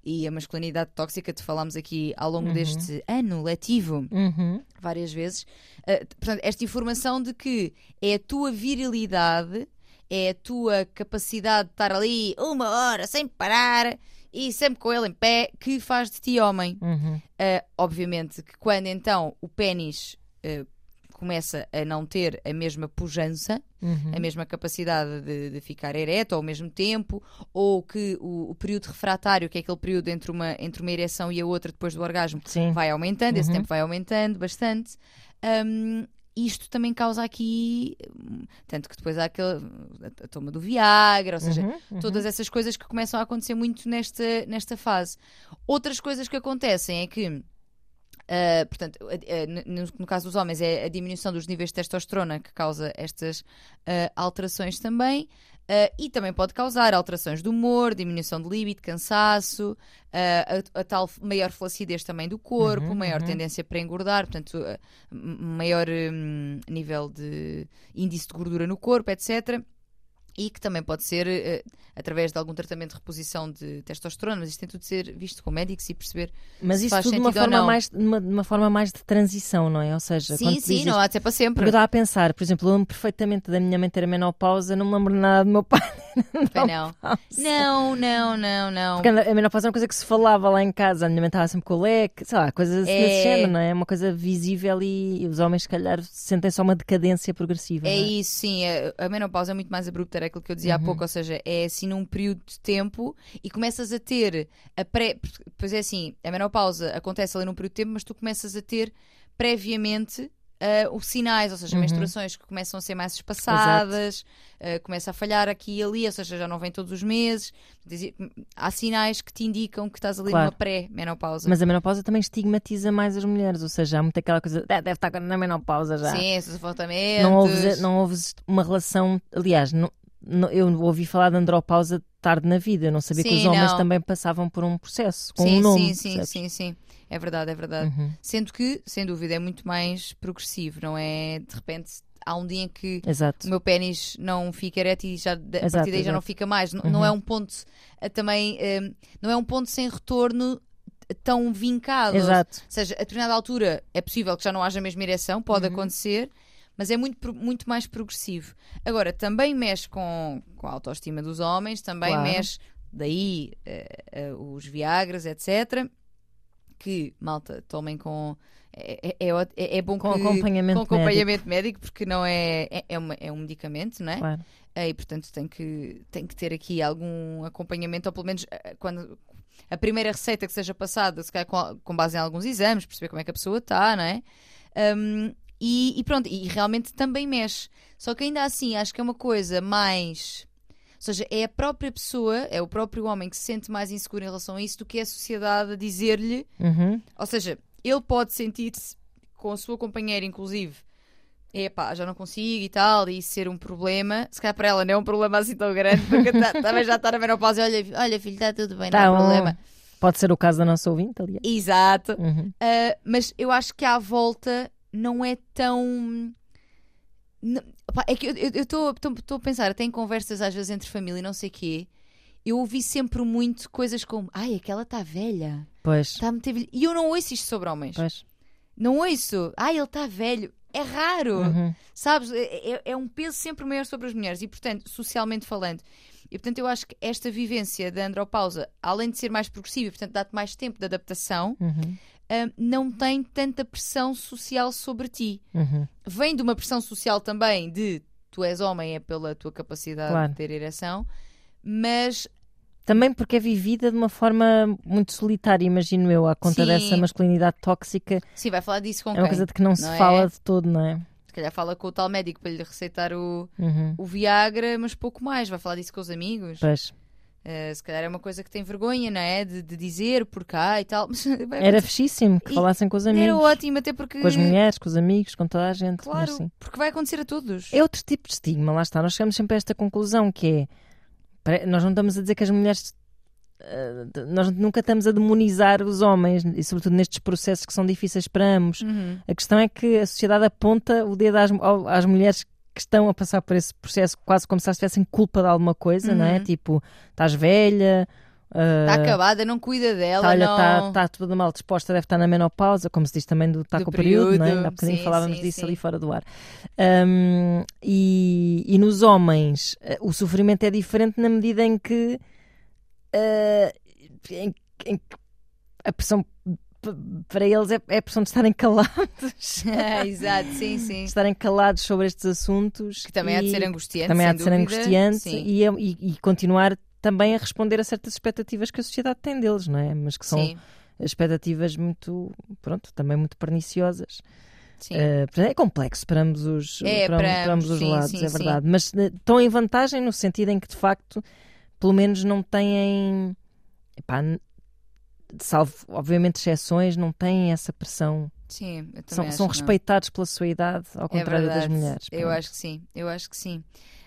e a masculinidade tóxica, te falámos aqui ao longo Uhum. deste ano letivo. Uhum. várias vezes. Uh, portanto, esta informação de que é a tua virilidade, é a tua capacidade de estar ali uma hora sem parar e sempre com ele em pé que faz de ti homem. Uhum. Uh, obviamente que quando então o pênis uh, começa a não ter a mesma pujança, Uhum. a mesma capacidade de, de ficar ereto ao mesmo tempo, ou que o, o período refratário, que é aquele período entre uma, entre uma ereção e a outra depois do orgasmo, Sim. vai aumentando, esse Uhum. tempo vai aumentando bastante. Hum, isto também causa aqui, tanto que depois há aquele, a, a toma do Viagra, ou seja, Uhum, uhum. todas essas coisas que começam a acontecer muito nesta, nesta fase. Outras coisas que acontecem é que, ah, portanto, a- a- no, no caso dos homens, é a diminuição dos níveis de testosterona que causa estas ah, alterações também. ah, e também pode causar alterações do humor, diminuição de libido, cansaço, ah, a, a tal maior flacidez também do corpo, Uhum, maior uhum. tendência para engordar, portanto, m- maior hum, nível de índice de gordura no corpo, etc. E que também pode ser eh, através de algum tratamento de reposição de testosterona, mas isto tem tudo de ser visto com médicos e perceber. Mas se isso faz tudo de uma sentido ou forma, não. mais, de uma, uma forma mais de transição, não é? Ou seja, sim, sim, dizes- não há de ser para sempre. Porque eu estava a pensar, por exemplo, eu lembro perfeitamente da minha mãe ter a menopausa, não me lembro nada do meu pai. Não. não, não, não, não. Porque a menopausa é uma coisa que se falava lá em casa, a minha mãe estava sempre com o leque, sei lá, coisas É. desse género, não é? É uma coisa visível e os homens, se calhar, sentem só uma decadência progressiva. É é? isso, sim. A, a menopausa é muito mais abrupta, era aquilo que eu dizia Uhum. há pouco, ou seja, é assim num período de tempo e começas a ter a pré. Pois é assim, a menopausa acontece ali num período de tempo, mas tu começas a ter previamente. ah, os sinais, ou seja, Uhum. menstruações que começam a ser mais espaçadas, ah, começa a falhar aqui e ali, ou seja, já não vem todos os meses. Há sinais que te indicam que estás ali Claro. numa pré-menopausa. Mas a menopausa também estigmatiza mais as mulheres, ou seja, há muito aquela coisa, "Ah, deve estar na menopausa já. Sim, esses apontamentos. não, ouves, não uma relação. Aliás, não- eu ouvi falar de andropausa tarde na vida, eu não sabia que Sim, os homens não. também passavam por um processo com sim, um nome. sim, sim, percebes? sim, sim. É verdade, é verdade. Uhum, Sendo que, sem dúvida, é muito mais progressivo, não é? De repente há um dia em que Exato. o meu pênis não fica ereto e já, a Exato, partir daí já exato. não fica mais. Uhum. Não é um ponto eh, também, eh, não é um ponto sem retorno tão vincado. Exato. Ou seja, a determinada altura é possível que já não haja a mesma ereção, pode Uhum. acontecer, mas é muito, muito mais progressivo. Agora, também mexe com, com a autoestima dos homens, também Claro. mexe, daí eh, eh, os Viagras, etc. Que, malta, tomem com é, é, é, é bom Com que, acompanhamento com acompanhamento médico. porque não é, é, é, uma- é um medicamento, não é? Claro. Eh, E portanto tem que, tem que ter aqui algum acompanhamento, ou pelo menos quando a primeira receita que seja passada, se calhar com, com base em alguns exames, perceber como é que a pessoa está, não é? Um, e, e pronto, e realmente também mexe. Só que ainda assim acho que é uma coisa mais. Ou seja, é a própria pessoa, é o próprio homem que se sente mais inseguro em relação a isso do que a sociedade a dizer-lhe Uhum. ou seja, ele pode sentir-se com a sua companheira, inclusive, epá, já não consigo e tal, e isso ser um problema. Se calhar para ela não é um problema assim tão grande, porque tá- também já está na menopausa. e Olha, olha filho, está tudo bem, Tá não há bom. problema. Pode ser o caso da nossa ouvinte, aliás. Exato. Uhum. Uh, mas eu acho que à volta não é tão. É que eu estou a pensar, até em conversas às vezes entre família e não sei o quê. Eu ouvi sempre muito coisas como ai, aquela está velha, Pois, está a meter velha. E eu não ouço isto sobre homens. pois. Não ouço. Ai, ele está velho. É raro. Uhum. Sabes? É, é- é um peso sempre maior sobre as mulheres. E, portanto, socialmente falando. E, portanto, eu acho que esta vivência da andropausa, além de ser mais progressiva e, portanto, dar-te mais tempo de adaptação, Uhum. Hum, não tem tanta pressão social sobre ti. Uhum. Vem de uma pressão social também de tu és homem, é pela tua capacidade Claro. de ter ereção, mas Também porque é vivida de uma forma muito solitária, imagino eu, à conta Sim. dessa masculinidade tóxica. sim, vai falar disso com é quem? uma coisa de que não se Não é? fala de todo, não é? Se calhar fala com o tal médico para lhe receitar o, Uhum. o Viagra, mas pouco mais. Vai falar disso com os amigos. Pois. Uh, se calhar é uma coisa que tem vergonha, não é? De, de dizer por cá e tal. Mas vai Era acontecer. fixíssimo que E- falassem com os Era amigos, ótimo, até porque. com as mulheres, com os amigos, com toda a gente. Claro, sim. porque vai acontecer a todos. É outro tipo de estigma, lá está. Nós chegamos sempre a esta conclusão que é. Nós não estamos a dizer que as mulheres. eh, Nós nunca estamos a demonizar os homens, e sobretudo nestes processos que são difíceis para ambos. Uhum. A questão é que a sociedade aponta o dedo às, às mulheres que estão a passar por esse processo quase como se elas tivessem culpa de alguma coisa, não é? Uhum. Tipo, estás velha, Está uh, acabada, não cuida dela, olha, não. está tá toda mal disposta, deve estar na menopausa, como se diz também do está Do com o período, não é? período, Há bocadinho sim, falávamos sim, disso sim. ali fora do ar. Um, e, e nos homens, eh, o sofrimento é diferente na medida em que, eh, em, em que a pressão para eles é, é a pressão de estarem calados. Exato, sim, sim. estarem calados sobre estes assuntos Que também há de e- ser angustiante. também há de ser dúvida. angustiante e, é- e- e continuar também a responder a certas expectativas que a sociedade tem deles, não é? Mas que são Sim, expectativas muito, pronto, também muito perniciosas. portanto, é complexo para ambos os, É, para, para para ambos os sim, lados, sim, é verdade. Mas eh, estão em vantagem no sentido em que, de facto, pelo menos não têm, epá, salvo, obviamente, exceções, não têm essa pressão. Sim, eu também São, são que não. respeitados pela sua idade, ao É contrário das verdade. mulheres. Eu acho que sim, eu acho que sim.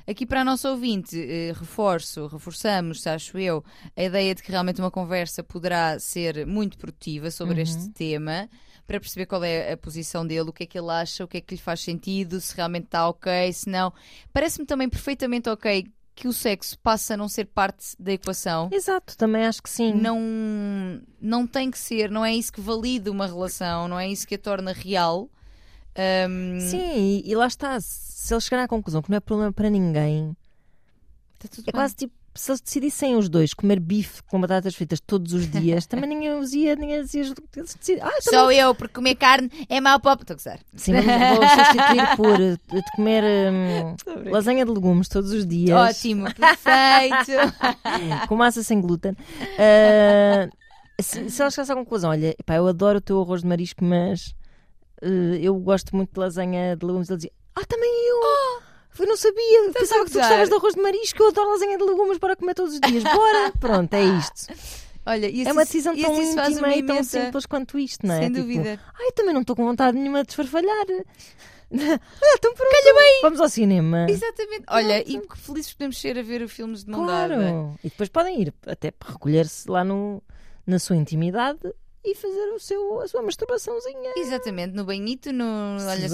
Aqui para a nossa ouvinte, eh, reforço, reforçamos, acho eu, a ideia de que realmente uma conversa poderá ser muito produtiva sobre Uhum. este tema, para perceber qual é a posição dele, o que é que ele acha, o que é que lhe faz sentido, se realmente está ok, se não. Parece-me também perfeitamente ok que o sexo passa a não ser parte da equação. Exato, também acho que sim. Não, não tem que ser, não é isso que valida uma relação, não é isso que a torna real. Ahm, Sim, e, lá está. Se eles chegarem à conclusão que não é problema para ninguém, tá tudo é bem. quase tipo. Se eles decidissem os dois comer bife com batatas fritas todos os dias, também ninguém os ia, ninguém os ia. Eles decidem, ah, também, Só eu, porque comer carne é mau para o... Estou a gozar. sim, vamos, vou substituir por eh, de comer hum, lasanha de legumes todos os dias, Ótimo, perfeito. com massa sem glúten. Ah, se, se eles chegassem à conclusão, olha, epá, eu adoro o teu arroz de marisco, mas eh, eu gosto muito de lasanha de legumes, ele dizia, ah, também eu! Eu não sabia, pensava que tu gostavas de arroz de marisco, eu adoro lasanha de legumes para comer todos os dias. Bora! Pronto, é isto. Olha, e É uma decisão tão íntima e tão imensa- simples quanto isto, não é? Sem Tipo, dúvida. Ai, também não estou com vontade nenhuma de esfarfalhar. ah, então pronto. Calha bem. Vamos ao cinema. Exatamente. Olha, e que felizes podemos ser a ver filmes de mão dada. Claro. E depois podem ir até para recolher-se lá no, na sua intimidade e fazer o seu, a sua masturbaçãozinha. Exatamente, no banhito, no Olha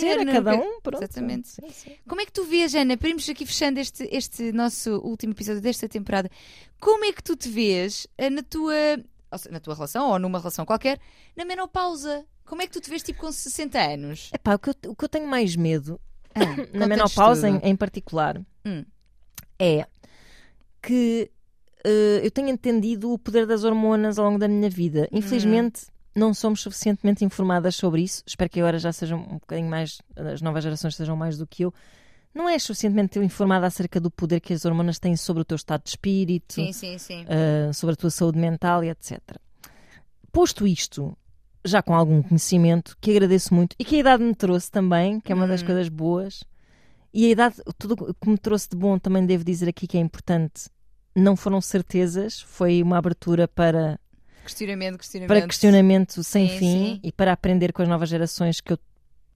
ser, a no- cada um, pronto. Exatamente. Sim, sim. Como é que tu vês, Ana? Primos aqui fechando este, este nosso último episódio desta temporada. Como é que tu te vês eh, na tua, na tua relação ou numa relação qualquer, na menopausa? Como é que tu te vês tipo com 60 anos? Epá, o, que eu, o que eu tenho mais medo Ah, na menopausa em, em particular Hum. é que eu tenho entendido o poder das hormonas ao longo da minha vida. Hum. Infelizmente, não somos suficientemente informadas sobre isso. Espero que agora já sejam um bocadinho mais, as novas gerações sejam mais do que eu. Não és suficientemente informada acerca do poder que as hormonas têm sobre o teu estado de espírito, Sim, sim, sim. uh, sobre a tua saúde mental e etc. Posto isto, já com algum conhecimento, que agradeço muito e que a idade me trouxe também, que é uma das Uhum. coisas boas, e a idade, tudo o que me trouxe de bom também devo dizer aqui que é importante. Não foram certezas, foi uma abertura para Questionamento, questionamento. para questionamento sem Sim, fim sim. e para aprender com as novas gerações que eu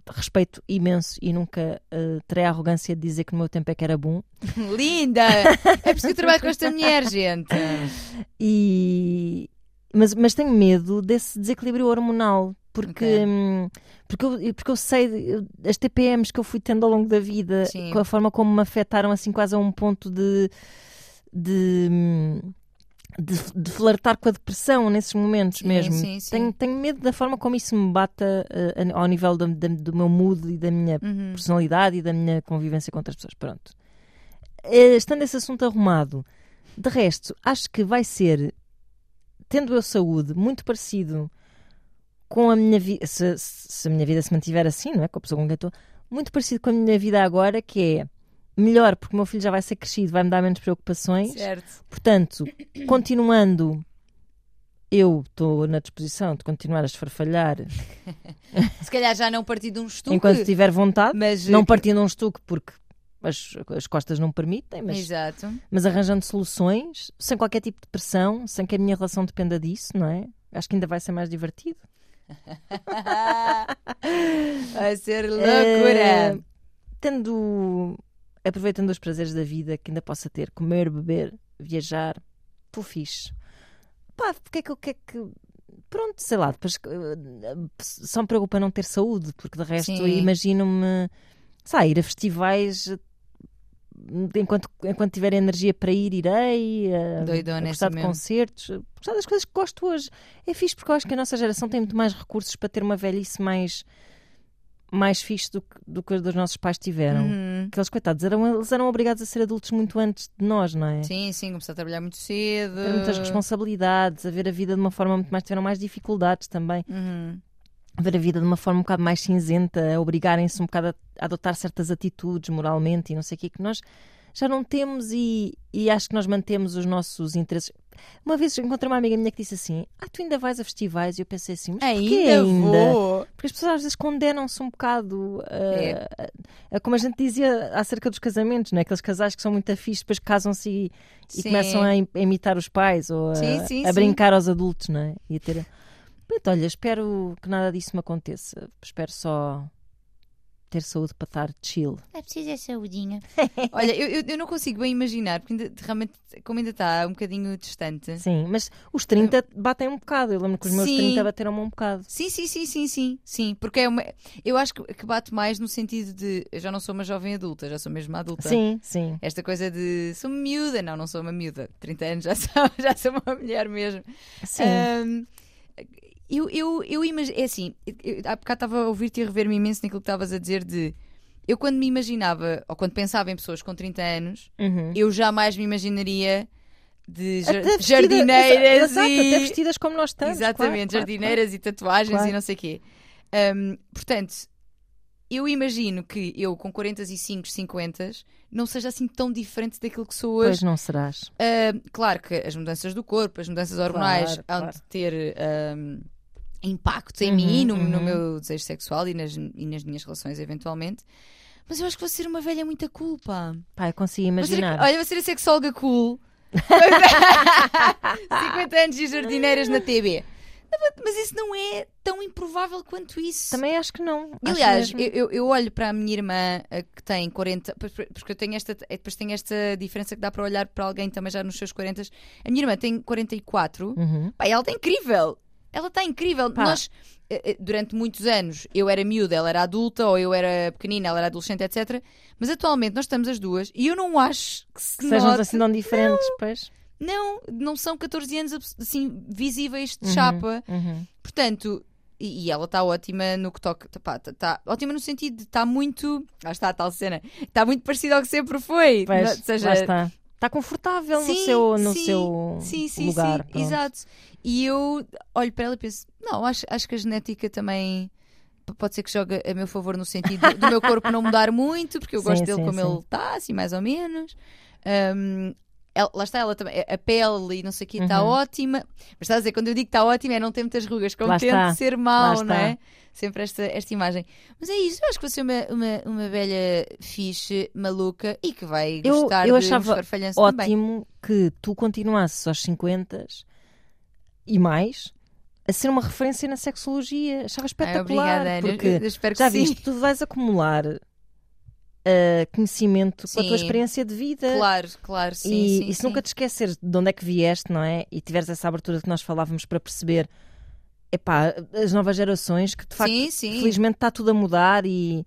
respeito imenso e nunca eh, terei a arrogância de dizer que no meu tempo é que era bom. Linda! É por isso que eu trabalho com esta mulher, gente. E... Mas, mas tenho medo desse desequilíbrio hormonal. Porque, Ok. hum, porque, eu, porque eu sei eu- as TPMs que eu fui tendo ao longo da vida, Sim. com a forma como me afetaram assim quase a um ponto de, de, de, de flertar com a depressão nesses momentos Sim, mesmo. sim, sim. Tenho, tenho medo da forma como isso me bata a- ao nível da- do meu mood e da minha Uhum. personalidade e da minha convivência com outras pessoas. Pronto. Eh, Estando esse assunto arrumado, de resto, acho que vai ser, tendo eu saúde, muito parecido com a minha vida, se, se a minha vida se mantiver assim, não é? Com a pessoa com quem estou, muito parecido com a minha vida agora, que é melhor, porque o meu filho já vai ser crescido, vai-me dar menos preocupações. Certo. Portanto, continuando, eu estou na disposição de continuar a esfarfalhar Se calhar já não parti de um estuque. enquanto tiver vontade. mas, Não partindo um estuque porque as, as costas não permitem, mas, Exato. mas arranjando soluções, sem qualquer tipo de pressão, sem que a minha relação dependa disso, não é? Acho que ainda vai ser mais divertido. Vai ser Eh, loucura. tendo, aproveitando os prazeres da vida que ainda possa ter, comer, beber, viajar, estou fixe. Pá, porque é que eu quero que. Pronto, sei lá, depois eh, só me preocupa não ter saúde, porque de resto imagino-me, sei ir a festivais eh, enquanto, enquanto tiver energia para ir, irei. eh, Doidona, a gostar assim de mesmo. concertos, a gostar das coisas que gosto hoje. É fixe porque eu acho que a nossa geração tem muito mais recursos para ter uma velhice mais, mais fixe do que, do que os dos nossos pais tiveram. Uhum. Aqueles coitados, eram, eles eram obrigados a ser adultos muito antes de nós, não é? Sim, sim, começou a trabalhar muito cedo. Ter muitas responsabilidades, a ver a vida de uma forma muito mais. tiveram mais dificuldades também. Uhum. A ver a vida de uma forma um bocado mais cinzenta, a obrigarem-se um bocado a, a adotar certas atitudes moralmente e não sei o quê, que nós já não temos e, e acho que nós mantemos os nossos interesses. Uma vez encontrei uma amiga minha que disse assim: Ah, tu ainda vais a festivais? E eu pensei assim: Mas Ainda, ainda? vou. Porque as pessoas às vezes condenam-se um bocado a, É. a- a- como a gente dizia acerca dos casamentos, não é? Aqueles casais que são muito afixos, depois casam-se e, e começam a, im- a imitar os pais ou a, Sim, sim, a sim. brincar aos adultos, não é? E a ter. Pronto, olha, espero que nada disso me aconteça. Espero só ter saúde para estar chill. É preciso é saudinha. Olha, eu, eu, eu não consigo bem imaginar, porque ainda, realmente, como ainda está um bocadinho distante. Sim, mas os 30 batem um bocado. Eu lembro que os meus Sim. 30 bateram-me um bocado. Sim, sim, sim, sim, sim, sim, porque é uma, eu acho que, que bate mais no sentido de eu já não sou uma jovem adulta, já sou mesmo uma adulta. Sim, sim. Esta coisa de sou miúda, não, não sou uma miúda, 30 anos já sou, já sou uma mulher mesmo. Sim. Ahm, eu, eu, eu imagino, é assim, eu, há bocado estava a ouvir-te e a rever-me imenso naquilo que estavas a dizer de eu quando me imaginava, ou quando pensava em pessoas com 30 anos, Uhum. eu jamais me imaginaria de jar- vestida- jardineiras exato, e... até vestidas como nós estamos. Exatamente, claro, claro, jardineiras e tatuagens Claro. e não sei o quê. Um, portanto, eu imagino que eu com 45, 50 não seja assim tão diferente daquilo que sou Pois hoje. não serás. Um, claro que as mudanças do corpo, as mudanças hormonais Claro, hão claro. de ter um, impactos em Uhum, mim, no, no uhum. meu desejo sexual e nas, e nas minhas relações eventualmente. Mas eu acho que vou ser uma velha muita culpa. Pá, eu consigo Vou ser- imaginar. olha, vou ser a sexóloga cool. 50 anos de jardineiras na TV. Mas isso não é tão improvável quanto isso. Também acho que não. Aliás, eu, eu- olho para a minha irmã a que tem 40, pois- porque eu tenho esta, é, depois tenho esta diferença que dá para olhar para alguém também já nos seus 40. A minha irmã tem 44, Uhum. pá, ela está incrível. Ela está incrível. Pá. Nós, eh, eh, durante muitos anos, eu era miúda, ela era adulta, ou eu era pequenina, ela era adolescente, etc. Mas atualmente nós estamos as duas e eu não acho que se sejam note- assim tão diferentes, pois. Não, não são 14 anos assim visíveis de Uhum, chapa. uhum. Portanto, e, ela está ótima no que toca. Está tá, ótima no sentido de estar muito. Lá está a tal cena. Está muito parecida ao que sempre foi. Pois, Não- seja, está. confortável no Sim, seu, no sim, seu Sim, sim, lugar. sim, pronto. exato. E eu olho para ela e penso: não, acho, acho que a genética também pode ser que jogue a meu favor no sentido do meu corpo não mudar muito, porque eu Sim, gosto dele sim, como sim. ele está, assim, mais ou menos. Ahm, ela- lá está ela também, a pele e não sei o que está Uhum. ótima. Mas estás a dizer, quando eu digo que está ótima é não ter muitas rugas, Lá contente de ser mau, está. não é? Sempre esta, esta imagem. Mas é isso, eu acho que vou ser uma, uma, uma velha fixe, maluca e que vai Eu- gostar eu de achava esfarfalhanço também. Ótimo que tu continuasses aos 50 e mais a ser uma referência na sexologia. Achava Ai, espetacular. obrigada, Ana. Eu- porque eu, espero que já sim. viste, tu vais acumular uh, conhecimento com a tua Sim. experiência de vida. Claro, claro, sim. e, sim, e se sim. nunca te esqueceres de onde é que vieste, não é? E tiveres essa abertura que nós falávamos para perceber, epá, as novas gerações, que de facto, sim, sim. felizmente está tudo a mudar e,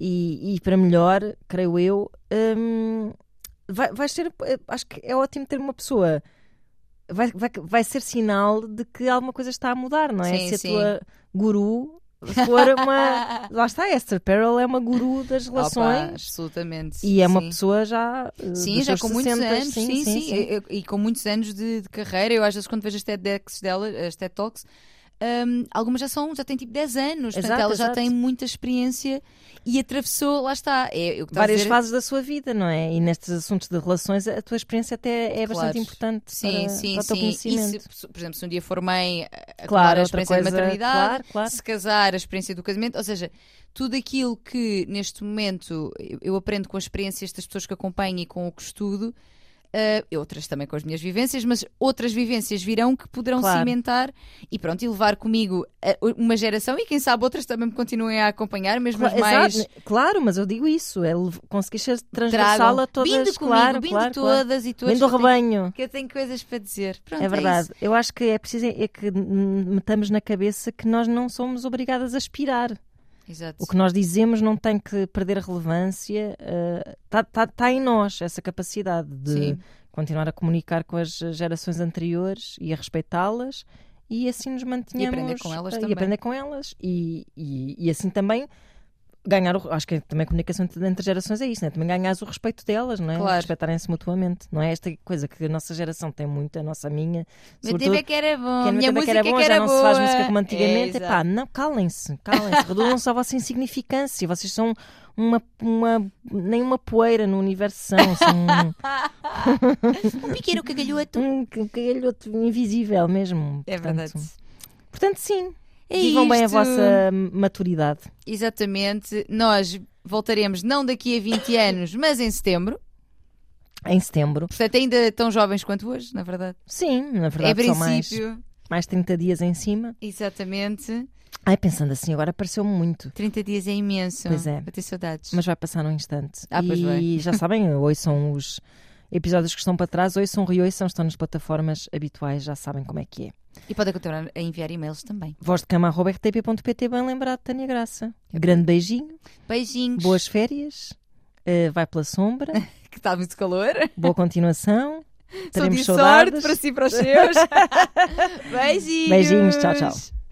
e, e para melhor, creio eu, hum, vai, vai ser, eh, acho que é ótimo ter uma pessoa. Vai, vai, vai ser sinal de que alguma coisa está a mudar, não é? Sim, Se a sim. tua guru for uma. Lá está, Esther Perel é uma guru das Opa, relações. absolutamente. E é uma sim. pessoa já. eh, Sim, já com muitos 60, anos, sim, sim. E, e- e com muitos anos de, de carreira. Eu às vezes quando vejo as TEDx dela, as TED Talks, hum, algumas já são, já têm tipo 10 anos. Portanto, Exato, ela já exato. tem muita experiência e atravessou, lá está. É, a Várias dizer, fases da sua vida, não é? E nestes assuntos de relações, a tua experiência até é Claro. bastante importante Sim, para, sim, para o teu sim. E conhecimento. se, por exemplo, se um dia for mãe, a- a Claro, a experiência coisa, da maternidade, claro, claro. se casar, a experiência do casamento, ou seja, tudo aquilo que neste momento eu, eu aprendo com as experiências das pessoas que acompanho e com o que estudo, eh, outras também com as minhas vivências, mas outras vivências virão que poderão Claro. cimentar e pronto, e levar comigo eh, uma geração e quem sabe outras também me continuem a acompanhar, mesmo as Cla- mais. Exato, claro, mas eu digo isso, é conseguir ser transversal a todas, vindo comigo, claro, vindo claro, claro. todas e todas. Vindo eu tenho- rebanho. Que eu tenho coisas para dizer. Pronto, É verdade. isso. eu acho que é preciso é que metamos na cabeça que nós não somos obrigadas a aspirar. Exato. O que nós dizemos não tem que perder relevância. Está tá, tá em nós essa capacidade de Sim. continuar a comunicar com as gerações anteriores e a respeitá-las e assim nos mantenhamos aprender com elas eh, e também. aprender com elas e, e, e assim também ganhar o, acho que também a comunicação entre gerações é isso, né? também ganhares o respeito delas, não é? Claro. Respeitarem-se mutuamente, não é? Esta coisa que a nossa geração tem muito, a nossa minha, Meu tempo é que era bom, que a minha música era bom, é que já era não se faz boa. música como antigamente. É, Epá, não, calem-se, calem-se, reduzam-se à vossa insignificância. Vocês são uma, uma, nem uma poeira no universo são, são um pequeno cagalhoto. um, um cagalhoto invisível mesmo. É Portanto, verdade. Portanto, sim, É vivam bem a isto. vossa maturidade. Exatamente. Nós voltaremos não daqui a 20 anos, mas em setembro. Em setembro. Portanto, ainda tão jovens quanto hoje, na verdade. Sim, na é verdade, são mais, princípio. mais 30 dias em cima. Exatamente. Ai, pensando assim, agora pareceu-me muito. 30 dias é imenso. Pois é. Vou ter saudades. Mas vai passar num instante. Ah, pois e vai. já sabem, ouçam os episódios que estão para trás, ouçam, reouçam, estão nas plataformas habituais, já sabem como é que é. E podem continuar a enviar e-mails também. Voz de cama.rtp.pt, bem lembrado, Tânia Graça. Grande beijinho, Beijinhos. boas férias, eh, vai pela sombra, Que está muito calor. boa continuação. Sou Teremos de saudades. sorte para si e para os seus. Beijinhos. Beijinhos, tchau, tchau.